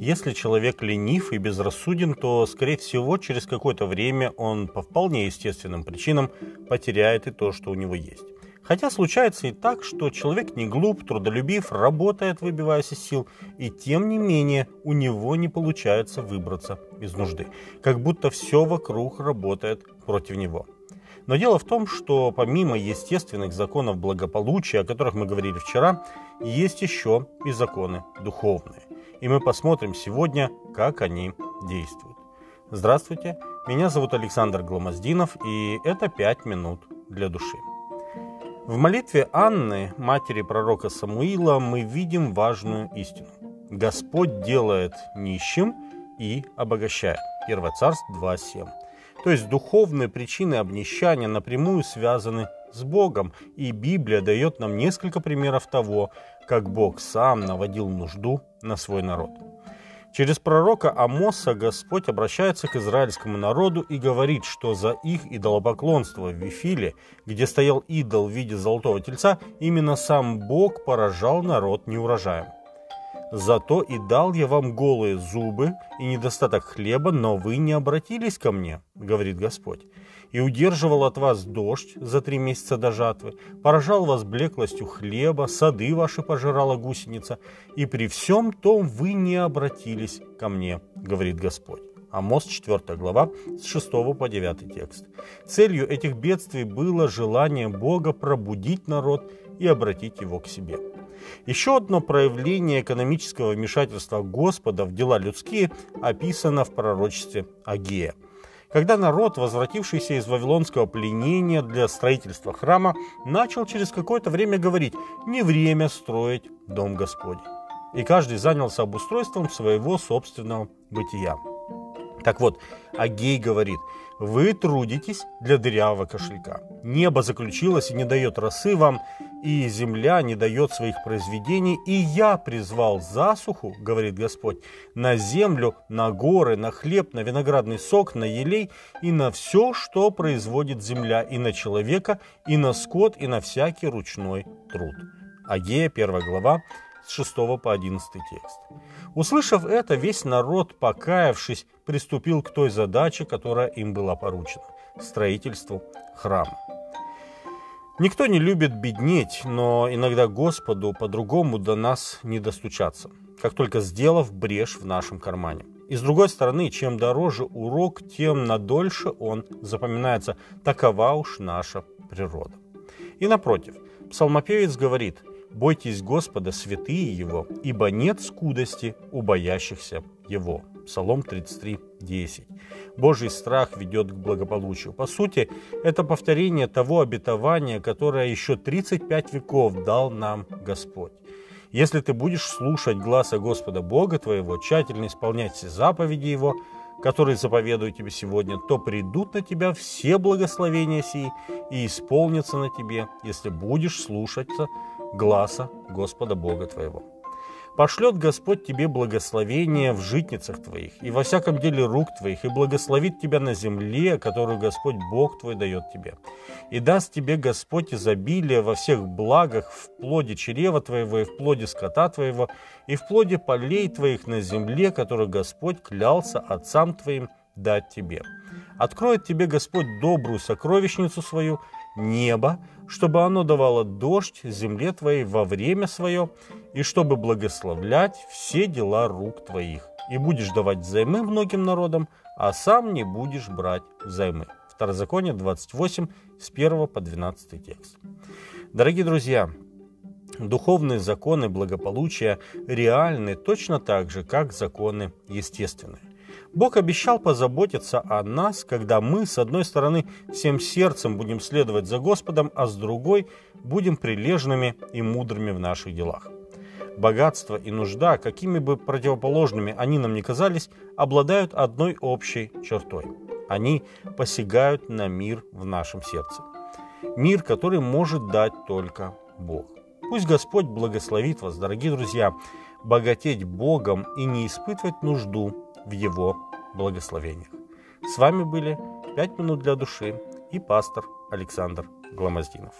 Если человек ленив и безрассуден, то, скорее всего, через какое-то время он по вполне естественным причинам потеряет и то, что у него есть. Хотя случается и так, что человек не глуп, трудолюбив, работает, выбиваясь из сил, и тем не менее у него не получается выбраться из нужды. Как будто все вокруг работает против него. Но дело в том, что помимо естественных законов благополучия, о которых мы говорили вчера, есть еще и законы духовные. И мы посмотрим сегодня, как они действуют. Здравствуйте, меня зовут Александр Гломоздинов, и это «Пять минут для души». В молитве Анны, матери пророка Самуила, мы видим важную истину. Господь делает нищим и обогащает. 1 Царств 2.7. То есть духовные причины обнищания напрямую связаны с Богом, и Библия дает нам несколько примеров того, как Бог сам наводил нужду на свой народ. Через пророка Амоса Господь обращается к израильскому народу и говорит, что за их идолопоклонство в Вифиле, где стоял идол в виде золотого тельца, именно сам Бог поражал народ неурожаем. Зато и дал я вам голые зубы и недостаток хлеба, но вы не обратились ко мне, говорит Господь. И удерживал от вас дождь за три месяца до жатвы, поражал вас блеклостью хлеба, сады ваши пожирала гусеница, и при всем том вы не обратились ко мне, говорит Господь. Амос 4 глава с 6 по 9 текст. Целью этих бедствий было желание Бога пробудить народ и обратить его к себе. Еще одно проявление экономического вмешательства Господа в дела людские описано в пророчестве Агея. Когда народ, возвратившийся из вавилонского пленения для строительства храма, начал через какое-то время говорить «не время строить дом Господень». И каждый занялся обустройством своего собственного бытия. Так вот, Агей говорит, вы трудитесь для дырявого кошелька. Небо заключилось и не дает росы вам, и земля не дает своих произведений, и я призвал засуху, говорит Господь, на землю, на горы, на хлеб, на виноградный сок, на елей и на все, что производит земля, и на человека, и на скот, и на всякий ручной труд. Агея, 1 глава, с 6 по 11 текст. Услышав это, весь народ, покаявшись, приступил к той задаче, которая им была поручена – строительству храма. Никто не любит беднеть, но иногда Господу по-другому до нас не достучаться, как только сделав брешь в нашем кармане. И с другой стороны, чем дороже урок, тем надольше он запоминается. Такова уж наша природа. И напротив, псалмопевец говорит, «Бойтесь Господа, святые Его, ибо нет скудости у боящихся Его». Псалом 33, 10. Божий страх ведет к благополучию. По сути, это повторение того обетования, которое еще 35 веков дал нам Господь. Если ты будешь слушать гласа Господа Бога твоего, тщательно исполнять все заповеди Его, которые заповедую тебе сегодня, то придут на тебя все благословения сии и исполнятся на тебе, если будешь слушаться гласа Господа Бога твоего. Пошлет Господь тебе благословение в житницах твоих и во всяком деле рук твоих, и благословит тебя на земле, которую Господь Бог твой дает тебе. И даст тебе Господь изобилие во всех благах в плоде чрева твоего и в плоде скота твоего, и в плоде полей твоих на земле, которую Господь клялся отцам твоим дать тебе. Откроет тебе Господь добрую сокровищницу свою, небо, чтобы оно давало дождь земле твоей во время свое, и чтобы благословлять все дела рук твоих. И будешь давать взаймы многим народам, а сам не будешь брать взаймы. Второзаконие 28, с 1 по 12 текст. Дорогие друзья, духовные законы благополучия реальны точно так же, как законы естественные. Бог обещал позаботиться о нас, когда мы, с одной стороны, всем сердцем будем следовать за Господом, а с другой будем прилежными и мудрыми в наших делах. Богатство и нужда, какими бы противоположными они нам ни казались, обладают одной общей чертой. Они посягают на мир в нашем сердце. Мир, который может дать только Бог. Пусть Господь благословит вас, дорогие друзья, богатеть Богом и не испытывать нужду в Его благословениях. С вами были «Пять минут для души» и пастор Александр Гламоздинов.